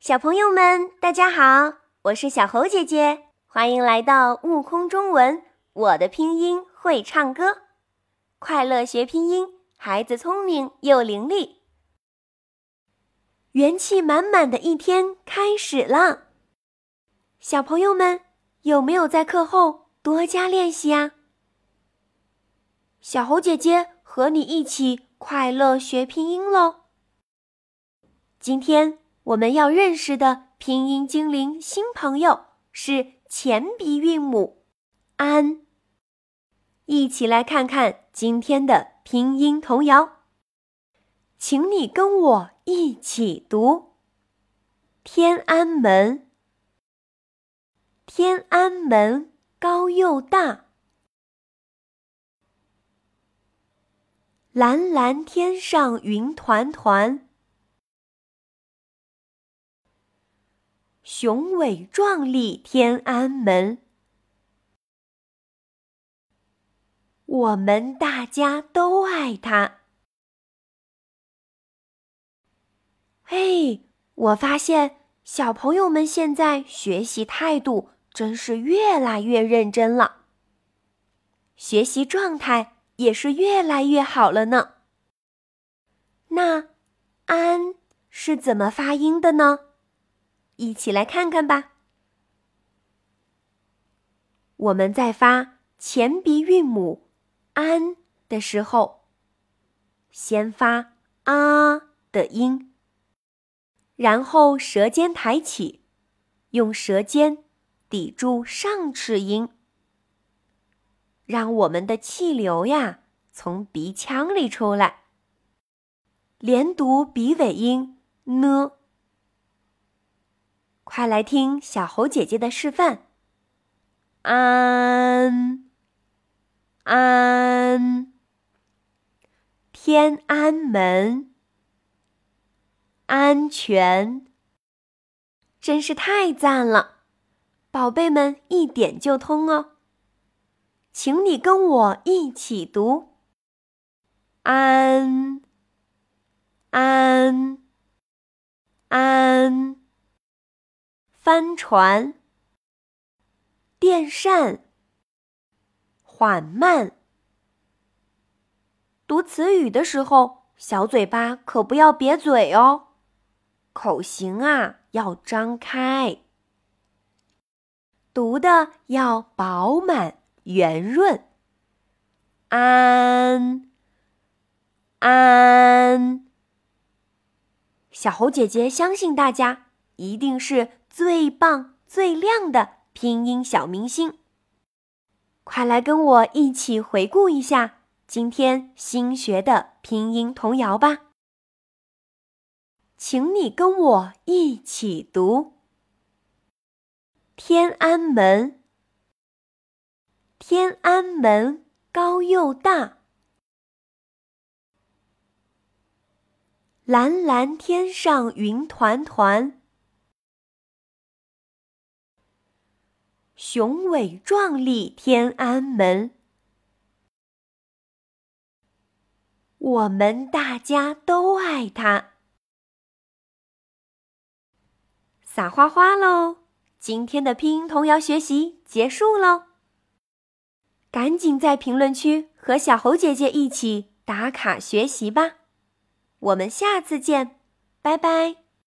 小朋友们，大家好，我是小猴姐姐，欢迎来到悟空中文。我的拼音会唱歌，快乐学拼音，孩子聪明又伶俐，元气满满的一天开始了。小朋友们有没有在课后多加练习啊？小猴姐姐和你一起快乐学拼音喽！今天我们要认识的拼音精灵新朋友是前鼻韵母“安”，一起来看看今天的拼音童谣。请你跟我一起读：天安门，天安门高又大。蓝蓝天上云团团，雄伟壮丽天安门，我们大家都爱它。嘿，我发现小朋友们现在学习态度真是越来越认真了，学习状态。也是越来越好了呢。那“安”是怎么发音的呢？一起来看看吧。我们在发前鼻韵母“安”的时候，先发“啊”的音，然后舌尖抬起，用舌尖抵住上齿龈。让我们的气流呀从鼻腔里出来，连读鼻尾音呢。快来听小猴姐姐的示范。安安，天安门，安全，真是太赞了！宝贝们一点就通哦。请你跟我一起读：安安安，帆船，电扇，缓慢。读词语的时候，小嘴巴可不要瘪嘴哦，口型啊要张开，读的要饱满。圆润，安。安，小猴姐姐相信大家一定是最棒最亮的拼音小明星。快来跟我一起回顾一下今天新学的拼音童谣吧！请你跟我一起读：天安门。天安门高又大，蓝蓝天上云团团，雄伟壮丽天安门，我们大家都爱它。撒花花喽！今天的拼音童谣学习结束喽。赶紧在评论区和小猴姐姐一起打卡学习吧！我们下次见，拜拜。